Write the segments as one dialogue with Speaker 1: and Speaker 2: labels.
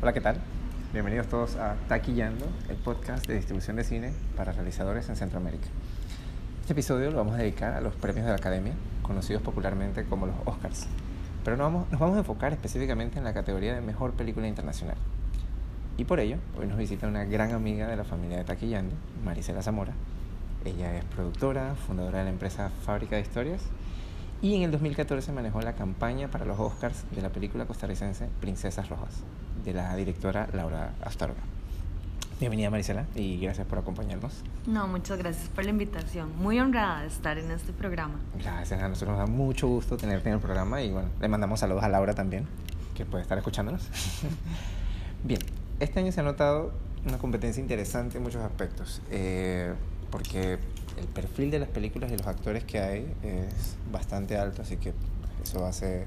Speaker 1: Hola, ¿qué tal? Bienvenidos todos a Taquillando, el podcast de distribución de cine para realizadores en Centroamérica. Este episodio lo vamos a dedicar a los premios de la Academia, conocidos popularmente como los Oscars. Pero nos vamos, nos vamos a enfocar específicamente en la categoría de Mejor Película Internacional. Y por ello, hoy nos visita una gran amiga de la familia de Taquillando, Marisela Zamora. Ella es productora, fundadora de la empresa Fábrica de Historias y en el 2014 manejó la campaña para los Oscars de la película costarricense Princesas Rojas, de la directora Laura Astorga. Bienvenida Marisela y gracias por acompañarnos.
Speaker 2: No, muchas gracias por la invitación. Muy honrada de estar en este programa.
Speaker 1: Gracias, a nosotros nos da mucho gusto tenerte en el programa y bueno, le mandamos saludos a Laura también, que puede estar escuchándonos. Bien, este año se ha notado una competencia interesante en muchos aspectos, eh, porque el perfil de las películas y los actores que hay es bastante alto, así que eso hace,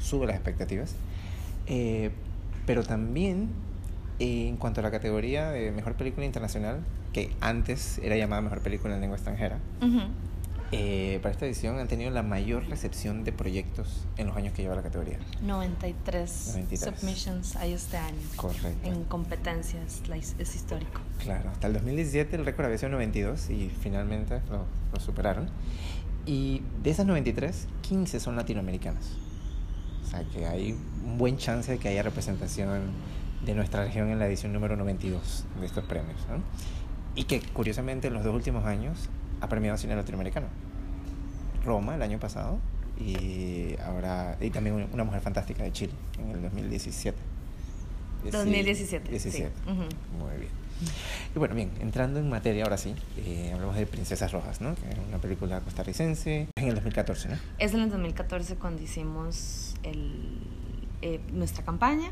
Speaker 1: sube las expectativas. Eh, pero también eh, en cuanto a la categoría de mejor película internacional, que antes era llamada mejor película en lengua extranjera, eh, para esta edición han tenido la mayor recepción de proyectos en los años que lleva la categoría.
Speaker 2: 93, submissions hay este año.
Speaker 1: Correcto.
Speaker 2: En competencias, es histórico.
Speaker 1: Claro, hasta el 2017 el récord había sido 92 y finalmente lo, lo superaron. Y de esas 93, 15 son latinoamericanas. O sea que hay un buen chance de que haya representación de nuestra región en la edición número 92 de estos premios. ¿no? Y que curiosamente en los dos últimos años ha premiado cine latinoamericano. Roma el año pasado y ahora y también una mujer fantástica de Chile en el 2017.
Speaker 2: 2017.
Speaker 1: 17. Muy bien. Y bueno, bien, entrando en materia ahora sí, eh, hablamos de Princesas Rojas, ¿no? Que es una película costarricense en el 2014, ¿no?
Speaker 2: Es en el 2014 cuando hicimos el, eh, nuestra campaña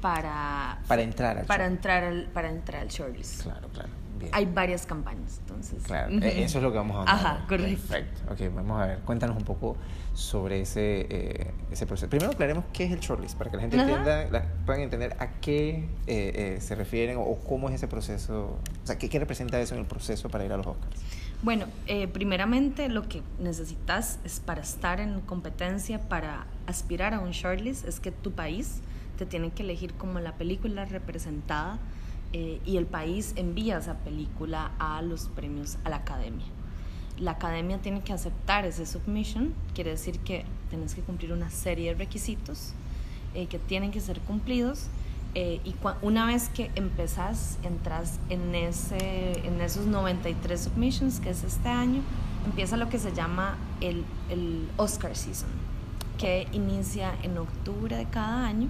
Speaker 2: para
Speaker 1: para entrar
Speaker 2: al para entrar al para entrar al shortlist.
Speaker 1: Claro, claro.
Speaker 2: Hay varias campañas, entonces.
Speaker 1: Claro, e-, eso es lo que vamos a hablar.
Speaker 2: Ajá, correcto.
Speaker 1: Perfecto. Ok, vamos a ver, cuéntanos un poco sobre ese, eh, ese proceso. Primero aclaremos qué es el shortlist, para que la gente entienda, la, puedan entender a qué eh, eh, se refieren o, cómo es ese proceso, o sea, qué, qué, representa eso en el proceso para ir a los Oscars.
Speaker 2: Bueno, primeramente lo que necesitas es para estar en competencia, para aspirar a un shortlist, es que tu país te tiene que elegir como la película representada eh, y el país envía esa película a los premios a la academia. La academia tiene que aceptar ese submission, quiere decir que tienes que cumplir una serie de requisitos eh, que tienen que ser cumplidos eh, y una vez que empezás, entras en, ese, en esos 93 submissions, que es este año, empieza lo que se llama el, el Oscar Season, que inicia en octubre de cada año,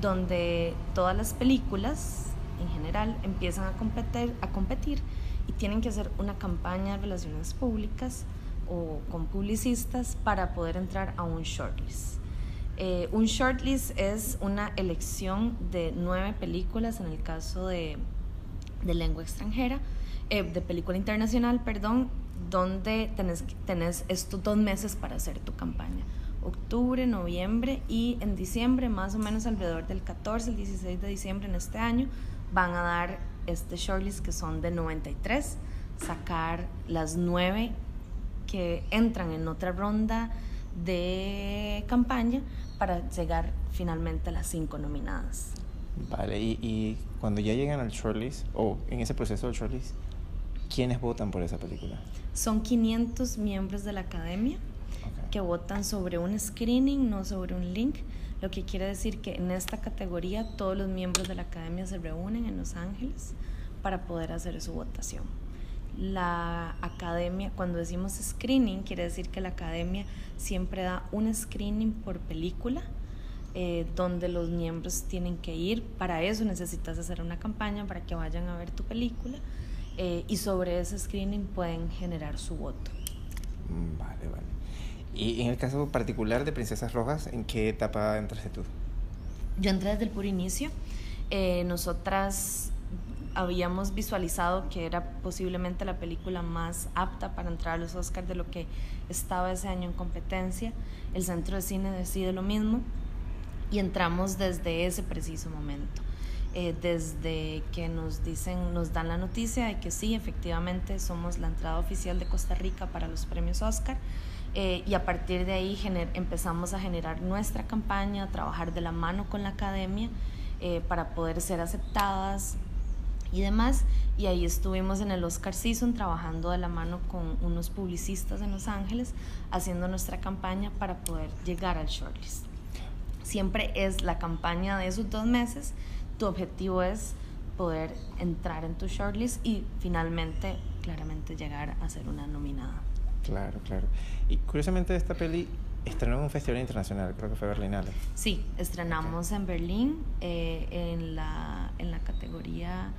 Speaker 2: donde todas las películas en general empiezan a competir, a competir y tienen que hacer una campaña de relaciones públicas o con publicistas para poder entrar a un shortlist. Eh, un shortlist es una elección de nueve películas en el caso de, de lengua extranjera, eh, de película internacional, perdón, donde tenés, tenés estos dos meses para hacer tu campaña. Octubre, noviembre y en diciembre, más o menos alrededor del 14, el 16 de diciembre en este año, van a dar este shortlist que son de 93, sacar las nueve que entran en otra ronda de campaña para llegar finalmente a las cinco nominadas.
Speaker 1: Vale, y, y cuando ya llegan al shortlist, o en ese proceso del shortlist, ¿quiénes votan por esa película?
Speaker 2: Son 500 miembros de la academia que votan sobre un screening, no sobre un link lo que quiere decir que en esta categoría todos los miembros de la academia se reúnen en Los Ángeles para poder hacer su votación. La academia, cuando decimos screening, quiere decir que la academia siempre da un screening por película, eh, donde los miembros tienen que ir. Para eso necesitas hacer una campaña para que vayan a ver tu película eh, y sobre ese screening pueden generar su voto.
Speaker 1: Mm, vale, vale. Y en el caso particular de Princesas Rojas, ¿en qué etapa entraste tú?
Speaker 2: Yo entré desde el puro inicio. Eh, nosotras habíamos visualizado que era posiblemente la película más apta para entrar a los Oscars de lo que estaba ese año en competencia. El Centro de Cine decide lo mismo y entramos desde ese preciso momento. Eh, desde que nos dicen, nos dan la noticia de que sí, efectivamente somos la entrada oficial de Costa Rica para los premios Oscar eh, y a partir de ahí empezamos a generar nuestra campaña, a trabajar de la mano con la academia eh, para poder ser aceptadas y demás. Y ahí estuvimos en el Oscar Season trabajando de la mano con unos publicistas en Los Ángeles, haciendo nuestra campaña para poder llegar al shortlist. Siempre es la campaña de esos dos meses, tu objetivo es poder entrar en tu shortlist y finalmente, claramente, llegar a ser una nominada.
Speaker 1: Claro, claro. Y curiosamente esta peli estrenó en un festival internacional, creo que fue Berlinale.
Speaker 2: Sí, estrenamos en Berlín eh, en, la, en la categoría...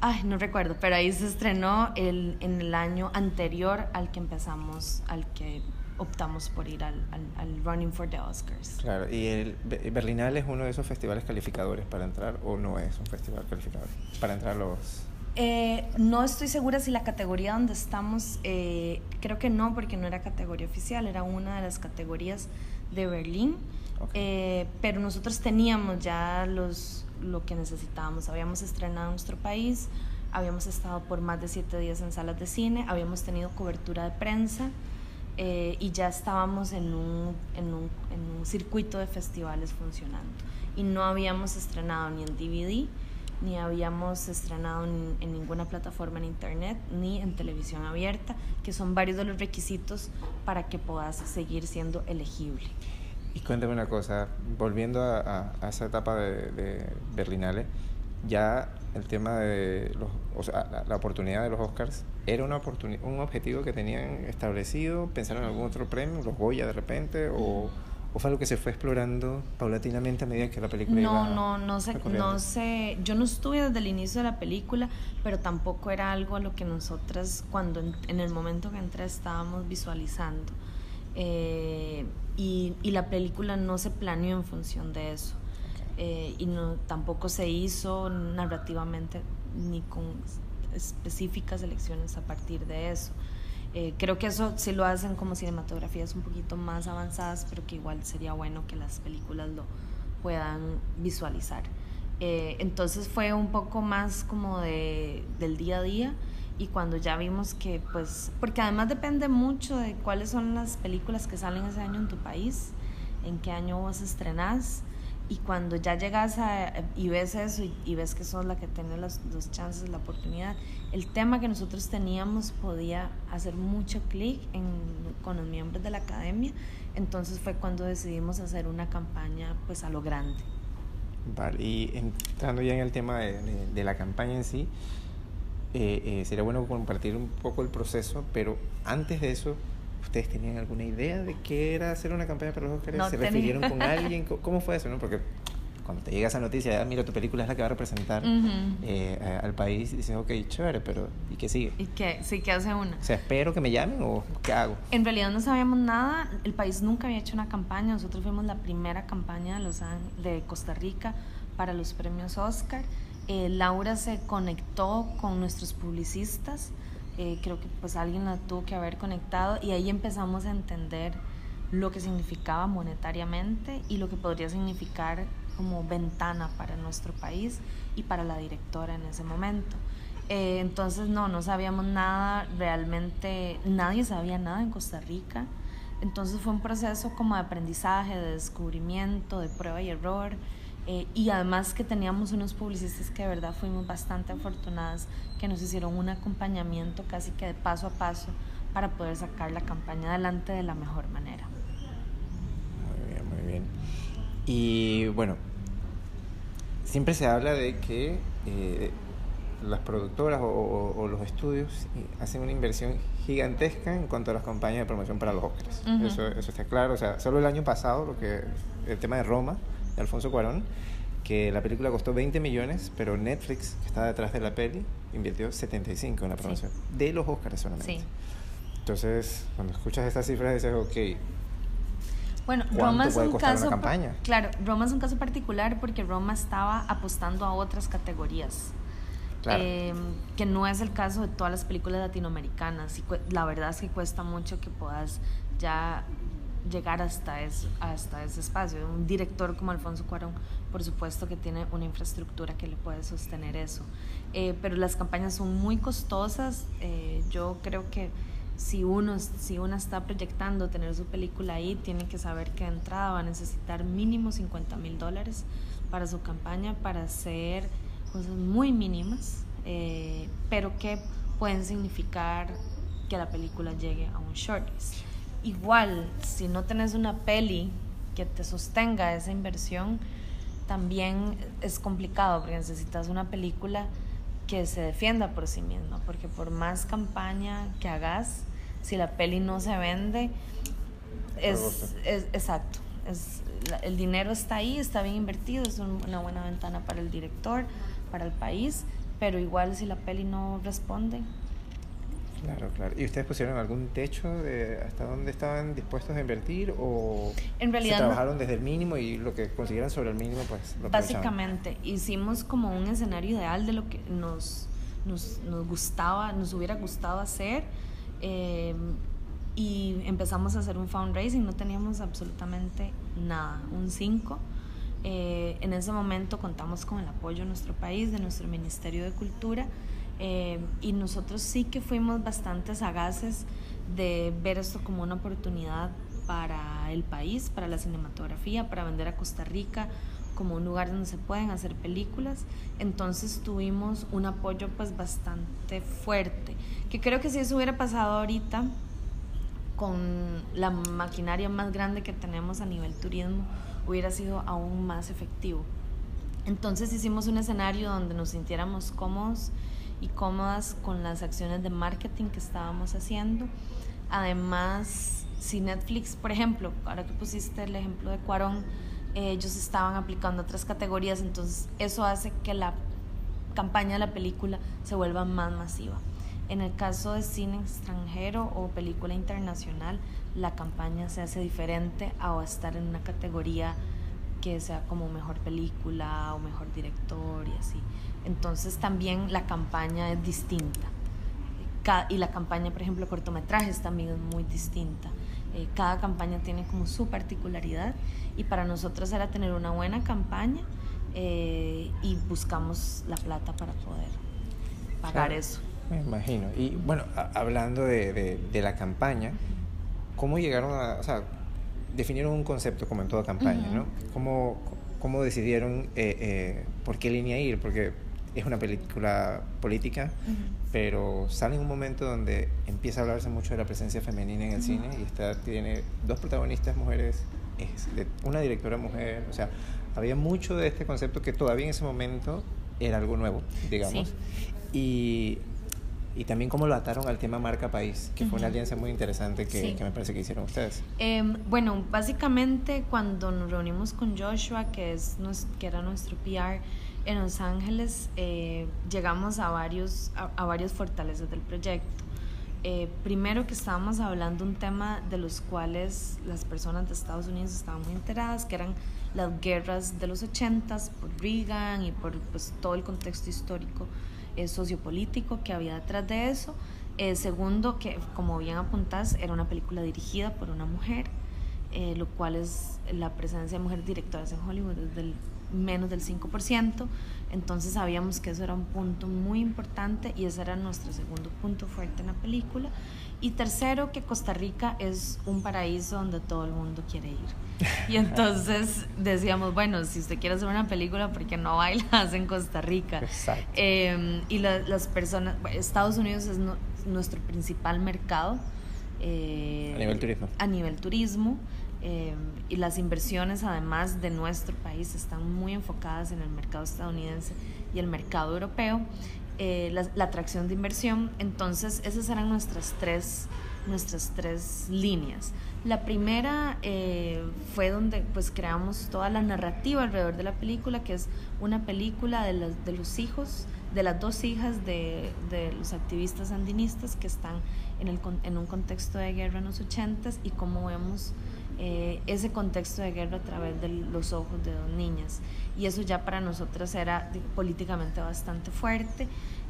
Speaker 2: Ay, no recuerdo, pero ahí se estrenó el, en el año anterior al que empezamos, al que optamos por ir al, al, Running for the Oscars.
Speaker 1: Claro, ¿y el Berlinale es uno de esos festivales calificadores para entrar o no es un festival calificador para entrar los
Speaker 2: eh, no estoy segura si la categoría donde estamos, eh, creo que no, porque no era categoría oficial, era una de las categorías de Berlín. Eh, pero nosotros teníamos ya los, lo que necesitábamos. Habíamos estrenado en nuestro país, habíamos estado por más de siete días en salas de cine, habíamos tenido cobertura de prensa y ya estábamos en un, en, un, en un circuito de festivales funcionando. Y no habíamos estrenado ni en DVD ni habíamos estrenado en, ninguna plataforma en internet ni en televisión abierta, que son varios de los requisitos para que puedas seguir siendo elegible.
Speaker 1: Y cuéntame una cosa, volviendo a, esa etapa de, Berlinale, ya el tema de los, o sea, la, oportunidad de los Oscars, ¿era una un objetivo que tenían establecido? ¿Pensaron en algún otro premio, los Goya de repente? ¿O, ¿O fue algo que se fue explorando paulatinamente a medida que la película
Speaker 2: no,
Speaker 1: iba
Speaker 2: No, no sé, no sé, yo no estuve desde el inicio de la película, pero tampoco era algo a lo que nosotras cuando en, el momento que entré estábamos visualizando. Eh, y, y, la película no se planeó en función de eso. Eh, y no, tampoco se hizo narrativamente ni con específicas elecciones a partir de eso. Eh, creo que eso sí lo hacen como cinematografías un poquito más avanzadas, pero que igual sería bueno que las películas lo puedan visualizar. Eh, entonces fue un poco más como de, del día a día y cuando ya vimos que pues, porque además depende mucho de cuáles son las películas que salen ese año en tu país, en qué año vos estrenás y cuando ya llegas a, y ves eso y, ves que sos la que tiene las dos chances, la oportunidad, el tema que nosotros teníamos podía hacer mucho clic con los miembros de la academia, entonces fue cuando decidimos hacer una campaña pues a lo grande.
Speaker 1: Vale, y entrando ya en el tema de, de, la campaña en sí, eh, eh, sería bueno compartir un poco el proceso, pero antes de eso, ¿Ustedes tenían alguna idea de qué era hacer una campaña para los Oscars? ¿Se refirieron con alguien? ¿Cómo fue eso? No? Porque cuando te llega esa noticia, ah, mira, tu película es la que va a representar eh, al país, y dices, ok, chévere, pero ¿y qué sigue?
Speaker 2: ¿Y qué? Sí, ¿qué hace una?
Speaker 1: O sea, ¿espero que me llamen o qué hago?
Speaker 2: En realidad no sabíamos nada, el país nunca había hecho una campaña, nosotros fuimos la primera campaña de, los, de Costa Rica para los premios Oscar. Eh, Laura se conectó con nuestros publicistas, eh, creo que pues alguien la tuvo que haber conectado y ahí empezamos a entender lo que significaba monetariamente y lo que podría significar como ventana para nuestro país y para la directora en ese momento. Eh, entonces no, no sabíamos nada, realmente nadie sabía nada en Costa Rica. Entonces fue un proceso como de aprendizaje, de descubrimiento, de prueba y error. Eh, y además que teníamos unos publicistas que de verdad fuimos bastante afortunadas, que nos hicieron un acompañamiento casi que de paso a paso para poder sacar la campaña adelante de la mejor manera.
Speaker 1: Muy bien, muy bien. Y bueno, siempre se habla de que eh, las productoras o, los estudios hacen una inversión gigantesca en cuanto a las campañas de promoción para los Oscars. eso, eso está claro. O sea, solo el año pasado, lo que el tema de Roma, Alfonso Cuarón, que la película costó 20 millones, pero Netflix, que está detrás de la peli, invirtió 75 en la promoción, de los Oscars solamente. Entonces, cuando escuchas estas cifras dices, ok,
Speaker 2: bueno, Roma es un caso, claro, Roma es un caso particular porque Roma estaba apostando a otras categorías. Eh, que no es el caso de todas las películas latinoamericanas. Y la verdad es que cuesta mucho que puedas ya llegar hasta, eso, hasta ese espacio. Un director como Alfonso Cuarón, por supuesto que tiene una infraestructura que le puede sostener eso. Eh, pero las campañas son muy costosas. Eh, yo creo que si uno, si uno está proyectando tener su película ahí, tiene que saber que de entrada va a necesitar mínimo 50 mil dólares para su campaña para hacer cosas muy mínimas, eh, pero que pueden significar que la película llegue a un shortlist. Igual, si no tenés una peli que te sostenga esa inversión, también es complicado porque necesitas una película que se defienda por sí misma, porque por más campaña que hagas, si la peli no se vende, es, es exacto, es, el dinero está ahí, está bien invertido, es una buena ventana para el director, para el país, pero igual si la peli no responde,
Speaker 1: Claro, claro. ¿Y ustedes pusieron algún techo de hasta dónde estaban dispuestos a invertir o
Speaker 2: en realidad
Speaker 1: se trabajaron desde el mínimo y lo que consiguieran sobre el mínimo pues lo
Speaker 2: Básicamente, hicimos como un escenario ideal de lo que nos, nos, nos gustaba, nos hubiera gustado hacer eh, y empezamos a hacer un fundraising, no teníamos absolutamente nada, un 5. Eh, en ese momento contamos con el apoyo de nuestro país, de nuestro Ministerio de Cultura eh, y nosotros sí que fuimos bastante sagaces de ver esto como una oportunidad para el país, para la cinematografía, para vender a Costa Rica como un lugar donde se pueden hacer películas. Entonces tuvimos un apoyo pues bastante fuerte, que creo que si eso hubiera pasado ahorita con la maquinaria más grande que tenemos a nivel turismo, hubiera sido aún más efectivo. Entonces hicimos un escenario donde nos sintiéramos cómodos y cómodas con las acciones de marketing que estábamos haciendo. Además, si Netflix, por ejemplo, ahora que pusiste el ejemplo de Cuarón, ellos estaban aplicando otras categorías, entonces eso hace que la campaña de la película se vuelva más masiva. En el caso de cine extranjero o película internacional, la campaña se hace diferente a estar en una categoría que sea como mejor película o mejor director y así. Entonces también la campaña es distinta. Y la campaña, por ejemplo, cortometrajes también es muy distinta. Eh, cada campaña tiene como su particularidad y para nosotros era tener una buena campaña eh, y buscamos la plata para poder pagar eso.
Speaker 1: Me imagino. Y bueno, hablando de, de, la campaña, ¿cómo llegaron a, o sea, definieron un concepto como en toda campaña, ¿no? ¿Cómo, cómo decidieron eh, por qué línea ir? Porque es una película política, pero sale en un momento donde empieza a hablarse mucho de la presencia femenina en el cine y está, tiene dos protagonistas mujeres, es una directora mujer, o sea, había mucho de este concepto que todavía en ese momento era algo nuevo, digamos. Y, y también cómo lo ataron al tema marca país, que fue una alianza muy interesante que, que me parece que hicieron ustedes.
Speaker 2: Em, bueno, básicamente cuando nos reunimos con Joshua, que, es, que era nuestro PR, en Los Ángeles eh, llegamos a varios, a, varios fortalezas del proyecto. Eh, primero que estábamos hablando un tema de los cuales las personas de Estados Unidos estaban muy enteradas, que eran las guerras de los 80 por Reagan y por pues, todo el contexto histórico eh, sociopolítico que había detrás de eso. segundo, que como bien apuntás, era una película dirigida por una mujer, lo cual es la presencia de mujeres directoras en Hollywood desde el menos del 5%, entonces sabíamos que eso era un punto muy importante y ese era nuestro segundo punto fuerte en la película. Y tercero, que Costa Rica es un paraíso donde todo el mundo quiere ir. Y entonces decíamos, bueno, si usted quiere hacer una película, ¿por qué no bailas en Costa Rica? Eh, y las personas, Estados Unidos es nuestro principal mercado.
Speaker 1: Eh, a nivel turismo.
Speaker 2: A nivel turismo. Eh, y las inversiones además de nuestro país están muy enfocadas en el mercado estadounidense y el mercado europeo, eh, la, atracción de inversión. Entonces esas eran nuestras tres, nuestras tres líneas. La primera eh, fue donde pues creamos toda la narrativa alrededor de la película, que es una película de, los, de los hijos, de las dos hijas de, de los activistas andinistas que están en, el, en un contexto de guerra en los ochentas y cómo vemos eh, ese contexto de guerra a través de los ojos de dos niñas. Y eso ya para nosotras era políticamente bastante fuerte.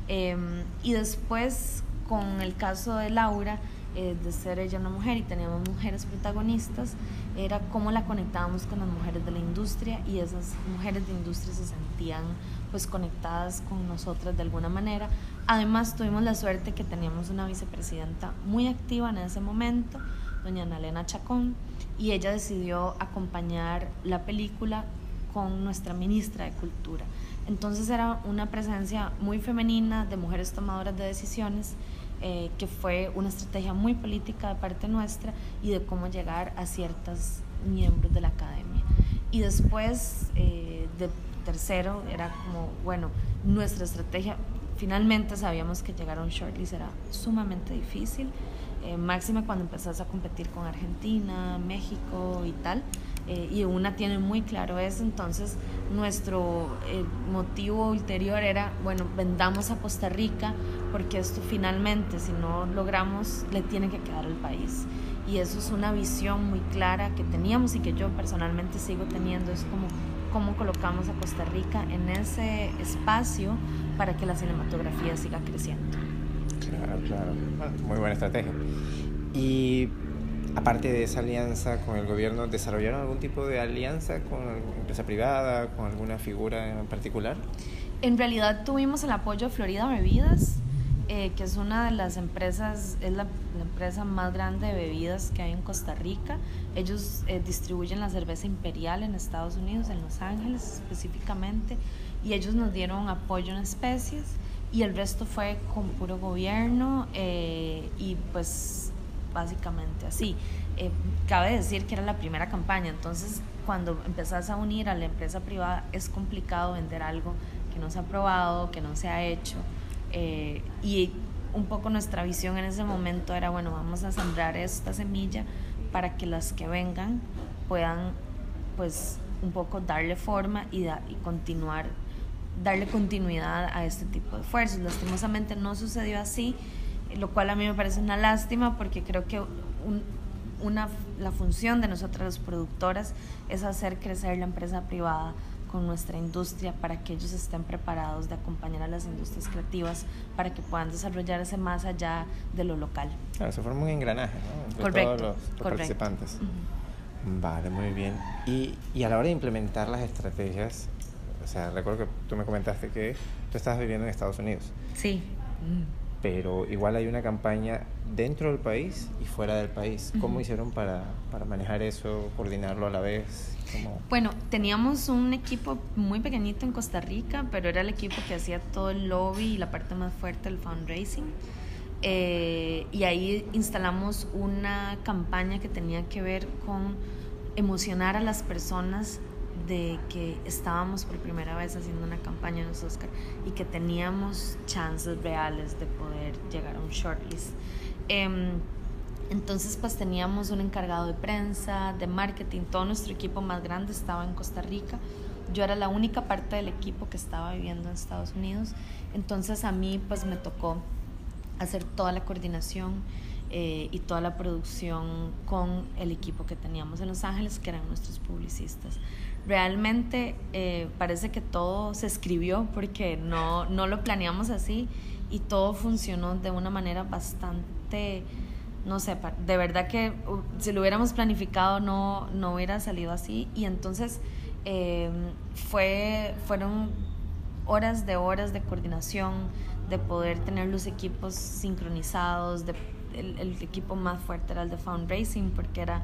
Speaker 2: Em, y después, con el caso de Laura, eh, de ser ella una mujer y teníamos mujeres protagonistas, era cómo la conectábamos con las mujeres de la industria y esas mujeres de industria se sentían pues conectadas con nosotras de alguna manera. Además tuvimos la suerte que teníamos una vicepresidenta muy activa en ese momento, doña Ana Elena Chacón, y ella decidió acompañar la película con nuestra ministra de Cultura. Entonces era una presencia muy femenina de mujeres tomadoras de decisiones, eh, que fue una estrategia muy política de parte nuestra y de cómo llegar a ciertos miembros de la academia. Y después, eh, de tercero, era como, bueno, nuestra estrategia, finalmente sabíamos que llegar a un shortlist era sumamente difícil, eh, máxima cuando empezás a competir con Argentina, México y tal. Eh, y una tiene muy claro eso, entonces nuestro eh, motivo ulterior era, bueno, vendamos a Costa Rica porque esto finalmente, si no logramos, le tiene que quedar al país. Y eso es una visión muy clara que teníamos y que yo personalmente sigo teniendo, es como cómo colocamos a Costa Rica en ese espacio para que la cinematografía siga creciendo.
Speaker 1: Claro, claro. muy buena estrategia. Y aparte de esa alianza con el gobierno, ¿desarrollaron algún tipo de alianza con empresa privada, con alguna figura en particular?
Speaker 2: En realidad tuvimos el apoyo de Florida Bebidas, eh, que es una de las empresas, es la, empresa más grande de bebidas que hay en Costa Rica. Ellos eh, distribuyen la cerveza imperial en Estados Unidos, en Los Ángeles específicamente, y ellos nos dieron apoyo en especies y el resto fue con puro gobierno eh, y pues básicamente así. Cabe decir que era la primera campaña, entonces cuando empezás a unir a la empresa privada es complicado vender algo que no se ha probado, que no se ha hecho. Eh, y un poco nuestra visión en ese momento era, bueno, vamos a sembrar esta semilla para que las que vengan puedan pues un poco darle forma y, y continuar, darle continuidad a este tipo de esfuerzos. Lastimosamente no sucedió así lo cual a mí me parece una lástima porque creo que una, la función de nosotras las productoras es hacer crecer la empresa privada con nuestra industria para que ellos estén preparados de acompañar a las industrias creativas para que puedan desarrollarse más allá de lo local.
Speaker 1: Claro, se forma un engranaje ¿no? entre todos los, participantes. Vale, muy bien. Y, y, a la hora de implementar las estrategias, o sea, recuerdo que tú me comentaste que tú estabas viviendo en Estados Unidos.
Speaker 2: Sí
Speaker 1: pero igual hay una campaña dentro del país y fuera del país. ¿Cómo hicieron para, para, manejar eso, coordinarlo a la vez?
Speaker 2: Bueno, teníamos un equipo muy pequeñito en Costa Rica, pero era el equipo que hacía todo el lobby y la parte más fuerte del fundraising. Eh, y ahí instalamos una campaña que tenía que ver con emocionar a las personas de que estábamos por primera vez haciendo una campaña en los Oscar y que teníamos chances reales de poder llegar a un shortlist. Em, entonces pues teníamos un encargado de prensa, de marketing, todo nuestro equipo más grande estaba en Costa Rica. Yo era la única parte del equipo que estaba viviendo en Estados Unidos. Entonces a mí pues me tocó hacer toda la coordinación eh, y toda la producción con el equipo que teníamos en Los Ángeles, que eran nuestros publicistas realmente eh, parece que todo se escribió porque no, no lo planeamos así y todo funcionó de una manera bastante, no sé, de verdad que uh, si lo hubiéramos planificado no, no hubiera salido así. Y entonces em, fue, fueron horas de horas de coordinación, de poder tener los equipos sincronizados, de, el, equipo más fuerte era el de fundraising porque era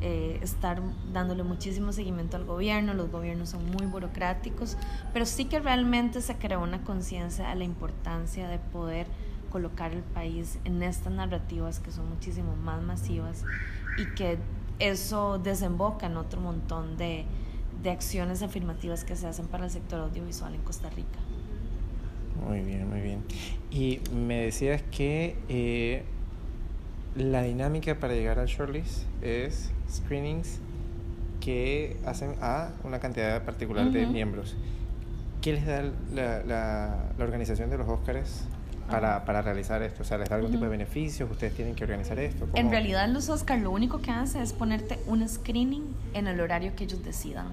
Speaker 2: eh, estar dándole muchísimo seguimiento al gobierno, los gobiernos son muy burocráticos, pero sí que realmente se creó una conciencia de la importancia de poder colocar el país en estas narrativas que son muchísimo más masivas y que eso desemboca en otro montón de, de acciones afirmativas que se hacen para el sector audiovisual en Costa Rica.
Speaker 1: Muy bien, muy bien. Y me decías que eh, la dinámica para llegar al shortlist es screenings que hacen a una cantidad particular de miembros. ¿Qué les da la, la, organización de los Óscares para, para, realizar esto? O sea, ¿les da algún tipo de beneficios? ¿Ustedes tienen que organizar esto?
Speaker 2: En realidad los Óscares lo único que hacen es ponerte un screening en el horario que ellos decidan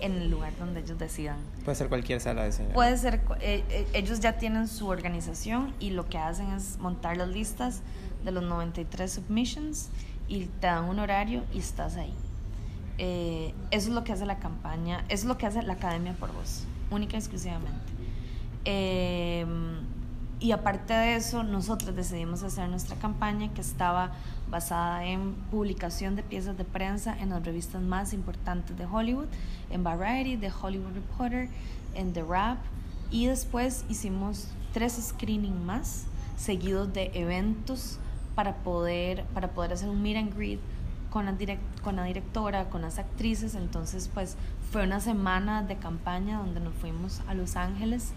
Speaker 2: en el lugar donde ellos decidan.
Speaker 1: Puede ser cualquier sala de cine.
Speaker 2: Puede ser, eh, eh, ellos ya tienen su organización y lo que hacen es montar las listas de los 93 submissions y te dan un horario y estás ahí. Eh, eso es lo que hace la campaña, eso es lo que hace la Academia por Vos, única y exclusivamente. Eh, y aparte de eso, nosotros decidimos hacer nuestra campaña que estaba basada en publicación de piezas de prensa en las revistas más importantes de Hollywood, en Variety, The Hollywood Reporter, en The Rap, y después hicimos tres screenings más, seguidos de eventos para poder, para poder hacer un meet and greet con la, con la directora, con las actrices. Entonces, pues fue una semana de campaña donde nos fuimos a Los Ángeles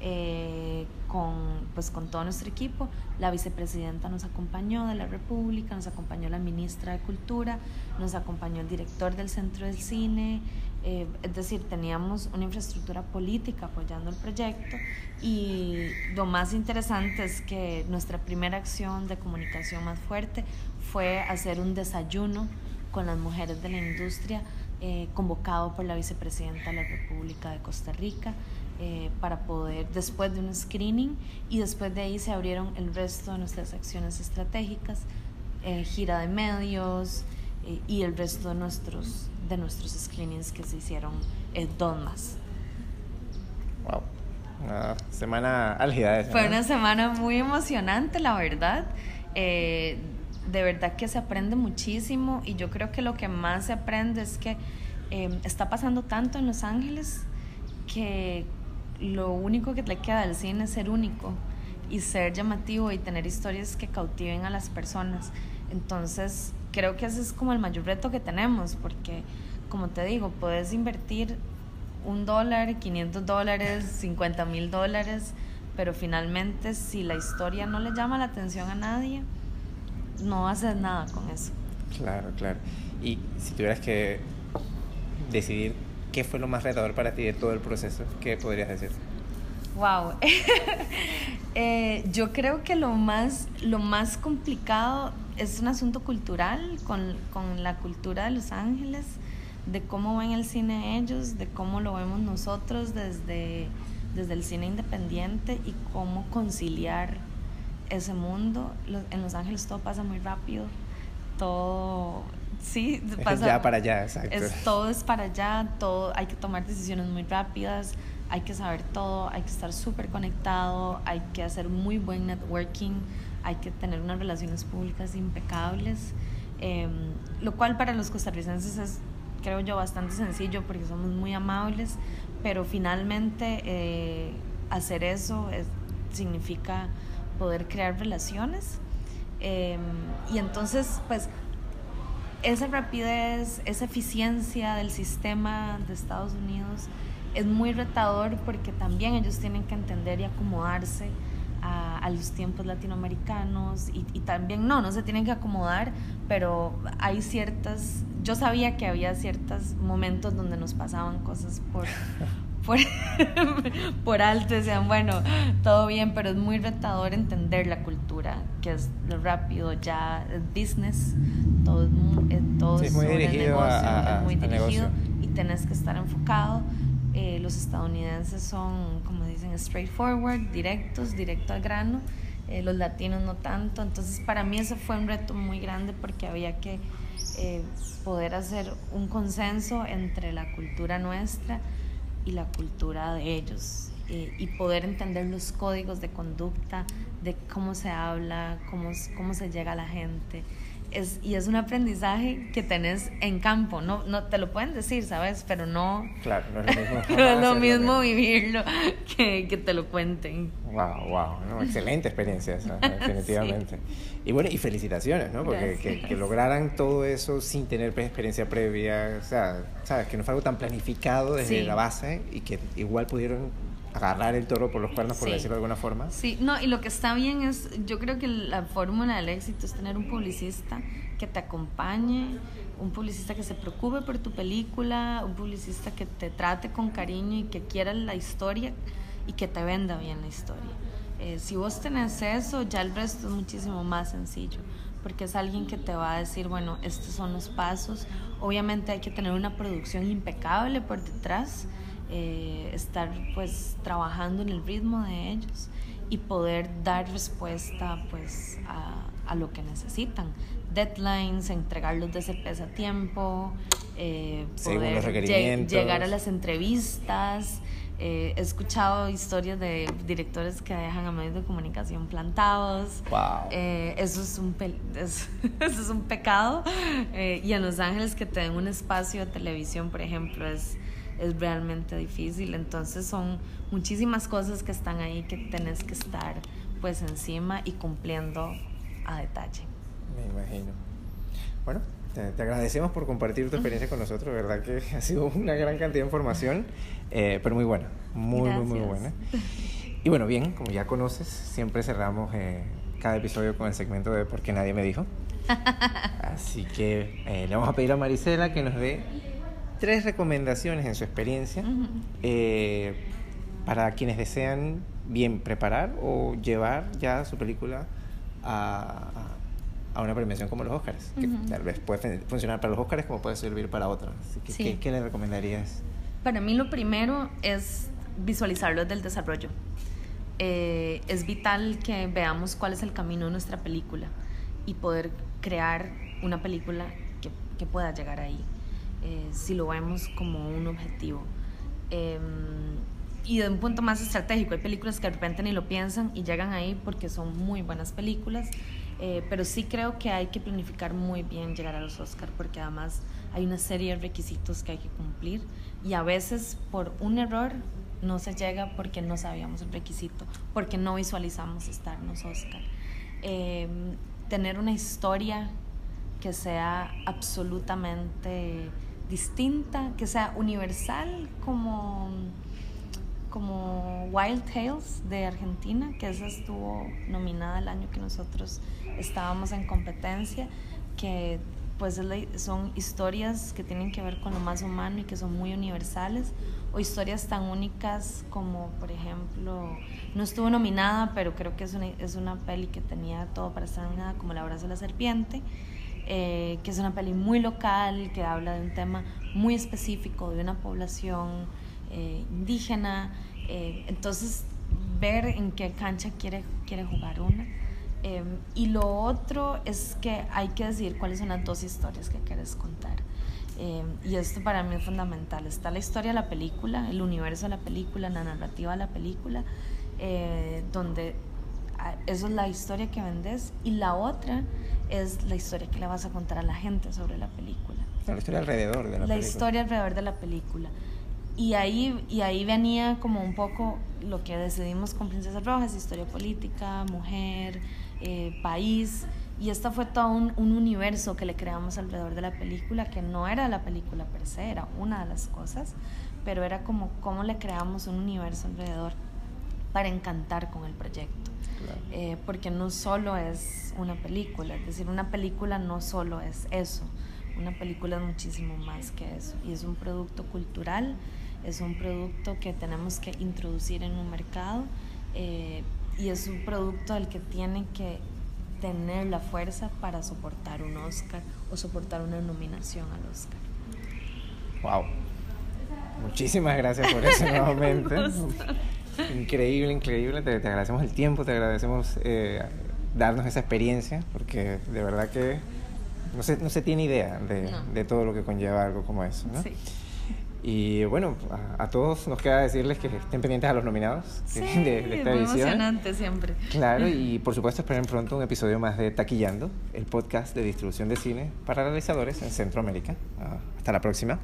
Speaker 2: eh, con, pues, con todo nuestro equipo. La vicepresidenta nos acompañó de la República, nos acompañó la ministra de Cultura, nos acompañó el director del Centro del Cine. Eh, es decir, teníamos una infraestructura política apoyando el proyecto y lo más interesante es que nuestra primera acción de comunicación más fuerte fue hacer un desayuno con las mujeres de la industria eh, convocado por la vicepresidenta de la República de Costa Rica. Eh, para poder, después de un screening, y después de ahí se abrieron el resto de nuestras acciones estratégicas, eh, gira de medios eh, y el resto de nuestros, de nuestros screenings que se hicieron dos más.
Speaker 1: Wow, una semana álgida.
Speaker 2: Fue una semana muy emocionante, la verdad. de verdad que se aprende muchísimo y yo creo que lo que más se aprende es que está pasando tanto en Los Ángeles que lo único que le queda al cine es ser único y ser llamativo y tener historias que cautiven a las personas. Entonces, creo que ese es como el mayor reto que tenemos, porque, como te digo, puedes invertir un dólar, 500 dólares, 50 mil dólares, pero finalmente si la historia no le llama la atención a nadie, no haces nada con eso.
Speaker 1: Claro, claro. Y si tuvieras que decidir ¿qué fue lo más retador para ti de todo el proceso? ¿Qué podrías decir?
Speaker 2: Wow. Eh, yo creo que lo más, lo más complicado es un asunto cultural con, con, la cultura de Los Ángeles, de cómo ven el cine ellos, de cómo lo vemos nosotros desde, desde el cine independiente y cómo conciliar ese mundo. En Los Ángeles todo pasa muy rápido, todo Sí,
Speaker 1: pasa. ya para allá, exacto.
Speaker 2: Es, todo es para allá, todo, hay que tomar decisiones muy rápidas, hay que saber todo, hay que estar súper conectado, hay que hacer muy buen networking, hay que tener unas relaciones públicas impecables, em, lo cual para los costarricenses es, creo yo, bastante sencillo porque somos muy amables, pero finalmente eh, hacer eso significa poder crear relaciones. Em, y entonces, pues esa rapidez, esa eficiencia del sistema de Estados Unidos es muy retador porque también ellos tienen que entender y acomodarse a, los tiempos latinoamericanos y, y, también no, no se tienen que acomodar, pero hay ciertas, yo sabía que había ciertos momentos donde nos pasaban cosas por, por, por alto, decían, bueno, todo bien, pero es muy retador entender la cultura, que es lo rápido, ya es business, todo es, muy, todo
Speaker 1: es muy dirigido,
Speaker 2: negocio, es muy dirigido y tenés que estar enfocado. Eh, los estadounidenses son, como dicen, straightforward, directos, directo al grano. Eh, los latinos no tanto. Entonces, para mí eso fue un reto muy grande porque había que eh, poder hacer un consenso entre la cultura nuestra y la cultura de ellos eh, y poder entender los códigos de conducta, de cómo se habla, cómo, cómo se llega a la gente. Es, y es un aprendizaje que tenés en campo, no, no te lo pueden decir, ¿sabes? Pero no,
Speaker 1: claro, no es lo mismo,
Speaker 2: no es lo mismo vivirlo que, que, te lo cuenten.
Speaker 1: Wow, wow, excelente experiencia esa, definitivamente. Y bueno, y felicitaciones, ¿no? Porque que, que, lograran todo eso sin tener experiencia previa, o sea, sabes, que no fue algo tan planificado desde la base y que igual pudieron agarrar el toro por los cuernos, por decirlo de alguna forma.
Speaker 2: Sí, no, y lo que está bien es, yo creo que la fórmula del éxito es tener un publicista que te acompañe, un publicista que se preocupe por tu película, un publicista que te trate con cariño y que quiera la historia y que te venda bien la historia. Eh, si vos tenés eso, ya el resto es muchísimo más sencillo, porque es alguien que te va a decir, bueno, estos son los pasos. Obviamente hay que tener una producción impecable por detrás eh, estar pues trabajando en el ritmo de ellos y poder dar respuesta pues a, a lo que necesitan. Deadlines, entregar los DCPs a tiempo, eh, poder llegar a las entrevistas, Eh, he escuchado historias de directores que dejan a medios de comunicación plantados.
Speaker 1: Wow.
Speaker 2: Eh, eso, es un eso es un pecado. Eh, y en Los Ángeles que te den un espacio de televisión, por ejemplo, es, es realmente difícil. Entonces son muchísimas cosas que están ahí que tenés que estar pues encima y cumpliendo a detalle.
Speaker 1: Me imagino. Bueno, te, agradecemos por compartir tu experiencia con nosotros, verdad que ha sido una gran cantidad de información, eh, pero muy buena, muy, muy, muy buena. Y bueno, bien, como ya conoces, siempre cerramos eh, cada episodio con el segmento de Porque nadie me dijo. Así que eh, le vamos a pedir a Marisela que nos dé tres recomendaciones en su experiencia para quienes desean bien preparar o llevar ya su película a, a una premiación como los Oscars, que tal vez puede funcionar para los Oscars como puede servir para otros. ¿qué, le recomendarías?
Speaker 2: Para mí lo primero es visualizarlo desde el desarrollo. Eh, es vital que veamos cuál es el camino de nuestra película y poder crear una película que, que pueda llegar ahí, eh, si lo vemos como un objetivo. Em, y de un punto más estratégico, hay películas que de repente ni lo piensan y llegan ahí porque son muy buenas películas eh, pero sí creo que hay que planificar muy bien llegar a los Oscars porque además hay una serie de requisitos que hay que cumplir y a veces por un error no se llega porque no sabíamos el requisito, porque no visualizamos estar en los Oscars. Em, tener una historia que sea absolutamente distinta, que sea universal como como Wild Tales de Argentina, que esa estuvo nominada el año que nosotros estábamos en competencia, que pues son historias que tienen que ver con lo más humano y que son muy universales, o historias tan únicas como, por ejemplo, no estuvo nominada, pero creo que es una, es una peli que tenía todo para estar nominada, como El abrazo de la serpiente, eh, que es una peli muy local, que habla de un tema muy específico, de una población eh, indígena. Eh, entonces, ver en qué cancha quiere, quiere jugar una. Eh, y lo otro es que hay que decidir cuáles son las dos historias que quieres contar. y esto para mí es fundamental. Está la historia de la película, el universo de la película, la narrativa de la película, donde ah, eso es la historia que vendes. Y la otra es la historia que le vas a contar a la gente sobre la película.
Speaker 1: La historia alrededor de la,
Speaker 2: película. La historia alrededor de la película. Y ahí, y ahí venía como un poco lo que decidimos con Princesas Rojas, historia política, mujer, eh, país. Y esto fue todo un, un, universo que le creamos alrededor de la película, que no era la película per se, era una de las cosas, pero era como cómo le creamos un universo alrededor para encantar con el proyecto. Eh, porque no solo es una película, es decir, una película no solo es eso, una película es muchísimo más que eso, y es un producto cultural es un producto que tenemos que introducir en un mercado eh, y es un producto del que tiene que tener la fuerza para soportar un Oscar o soportar una nominación al Oscar.
Speaker 1: Wow. Muchísimas gracias por eso nuevamente. Increíble, increíble. Te, agradecemos el tiempo, te agradecemos eh, darnos esa experiencia, porque de verdad que no se, no se tiene idea de, de, todo lo que conlleva algo como eso. ¿no? Sí. Y bueno, a, todos nos queda decirles que estén pendientes a los nominados
Speaker 2: sí, de, de, esta muy emocionante siempre.
Speaker 1: Claro, y por supuesto esperen pronto un episodio más de Taquillando, el podcast de distribución de cine para realizadores en Centroamérica. Ah, hasta la próxima.